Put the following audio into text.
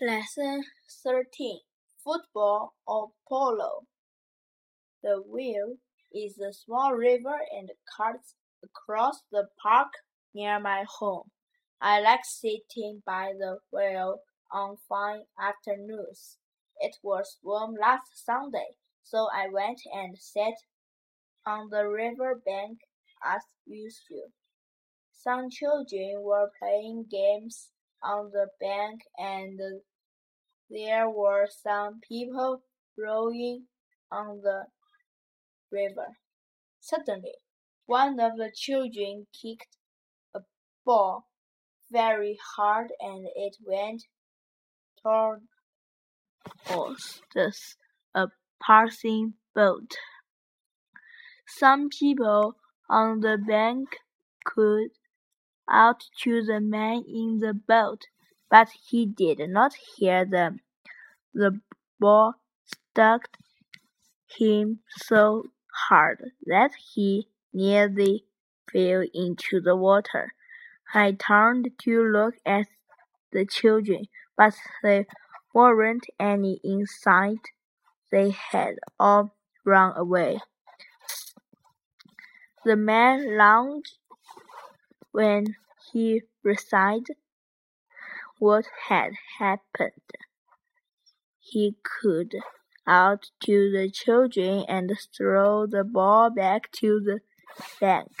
Lesson 13 Football or Polo. The Wayle is a small river and cuts across the park near my home. I like sitting by the Wayle on fine afternoons. It was warm last Sunday, so I went and sat on the river bank as usual. Some children were playing games on the bank and there were some people rowing on the river. Suddenly, one of the children kicked a ball very hard and it went towards a passing boat. Some people on the bank could out to the man in the boat, but he did not hear them. The ball struck him so hard that he nearly fell into the water. I turned to look at the children, but there weren't any in sight. They had all run away. The man lounged when he realized what had happened. He called out to the children and threw the ball back to the bank.